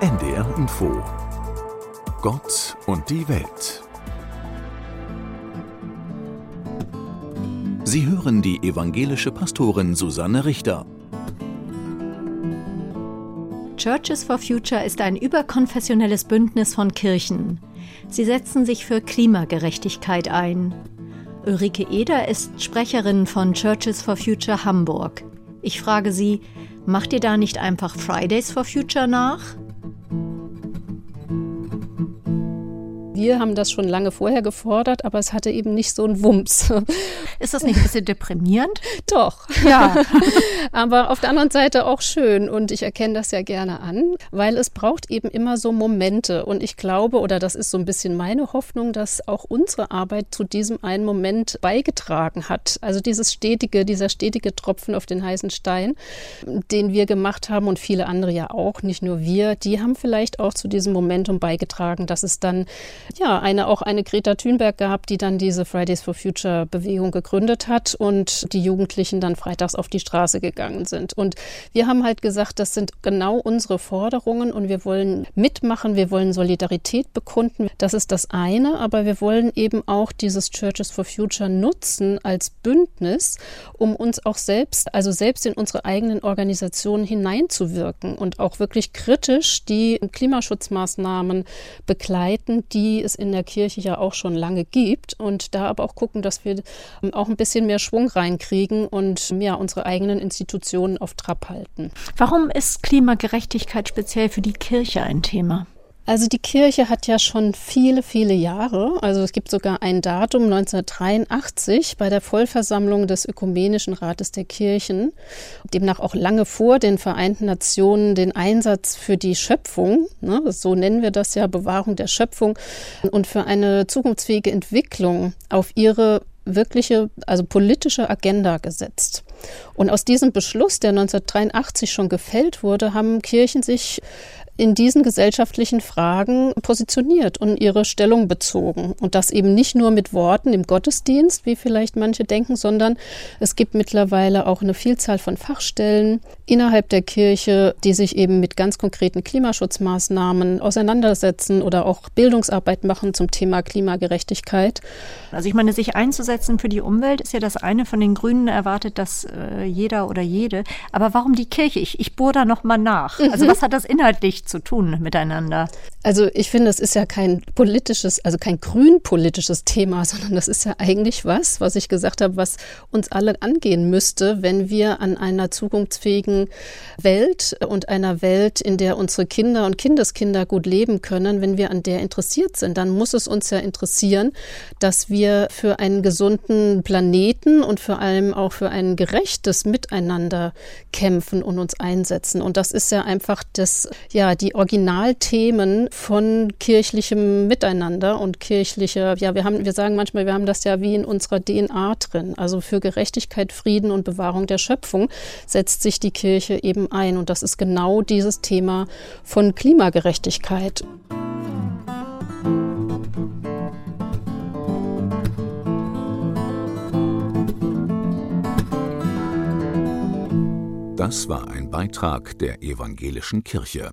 NDR Info Gott und die Welt. Sie hören die evangelische Pastorin Susanne Richter. Churches for Future ist ein überkonfessionelles Bündnis von Kirchen. Sie setzen sich für Klimagerechtigkeit ein. Ulrike Eder ist Sprecherin von Churches for Future Hamburg. Ich frage sie, macht ihr da nicht einfach Fridays for Future nach? Wir haben das schon lange vorher gefordert, aber es hatte eben nicht so einen Wumms. Ist das nicht ein bisschen deprimierend? Doch. Ja. aber auf der anderen Seite auch schön und ich erkenne das ja gerne an, weil es braucht eben immer so Momente und ich glaube, oder das ist so ein bisschen meine Hoffnung, dass auch unsere Arbeit zu diesem einen Moment beigetragen hat. Also dieses stetige, dieser stetige Tropfen auf den heißen Stein, den wir gemacht haben und viele andere ja auch, nicht nur wir, die haben vielleicht auch zu diesem Momentum beigetragen, dass es dann ja, eine, auch eine Greta Thunberg gehabt, die dann diese Fridays for Future Bewegung gegründet hat und die Jugendlichen dann freitags auf die Straße gegangen sind. Und wir haben halt gesagt, das sind genau unsere Forderungen und wir wollen mitmachen, wir wollen Solidarität bekunden. Das ist das eine, aber wir wollen eben auch dieses Churches for Future nutzen als Bündnis, um uns auch selbst, also selbst in unsere eigenen Organisationen hineinzuwirken und auch wirklich kritisch die Klimaschutzmaßnahmen begleiten, die es in der Kirche ja auch schon lange gibt und da aber auch gucken, dass wir ähm, auch ein bisschen mehr Schwung reinkriegen und ja, unsere eigenen Institutionen auf Trab halten. Warum ist Klimagerechtigkeit speziell für die Kirche ein Thema? Also die Kirche hat ja schon viele, viele Jahre, also es gibt sogar ein Datum 1983 bei der Vollversammlung des Ökumenischen Rates der Kirchen, demnach auch lange vor den Vereinten Nationen den Einsatz für die Schöpfung, ne, so nennen wir das ja, Bewahrung der Schöpfung und für eine zukunftsfähige Entwicklung auf ihre wirkliche, also politische Agenda gesetzt. Und aus diesem Beschluss, der 1983 schon gefällt wurde, haben Kirchen sich in diesen gesellschaftlichen Fragen positioniert und ihre Stellung bezogen. Und das eben nicht nur mit Worten im Gottesdienst, wie vielleicht manche denken, sondern es gibt mittlerweile auch eine Vielzahl von Fachstellen innerhalb der Kirche, die sich eben mit ganz konkreten Klimaschutzmaßnahmen auseinandersetzen oder auch Bildungsarbeit machen zum Thema Klimagerechtigkeit. Also ich meine, sich einzusetzen für die Umwelt ist ja das eine. Von den Grünen erwartet das äh, jeder oder jede. Aber warum die Kirche? Ich, ich bohre da noch mal nach. Also mhm. was hat das inhaltlich zu tun miteinander? Also ich finde, es ist ja kein politisches, also kein grünpolitisches Thema, sondern das ist ja eigentlich was, was ich gesagt habe, was uns alle angehen müsste, wenn wir an einer zukunftsfähigen Welt und einer Welt, in der unsere Kinder und Kindeskinder gut leben können, wenn wir an der interessiert sind, dann muss es uns ja interessieren, dass wir für einen gesunden Planeten und vor allem auch für ein gerechtes Miteinander kämpfen und uns einsetzen. Und das ist ja einfach das, ja, die Originalthemen von kirchlichem Miteinander und kirchlicher, ja, wir haben, wir sagen manchmal, wir haben das ja wie in unserer DNA drin. Also für Gerechtigkeit, Frieden und Bewahrung der Schöpfung setzt sich die Kirche eben ein. Und das ist genau dieses Thema von Klimagerechtigkeit. Das war ein Beitrag der evangelischen Kirche.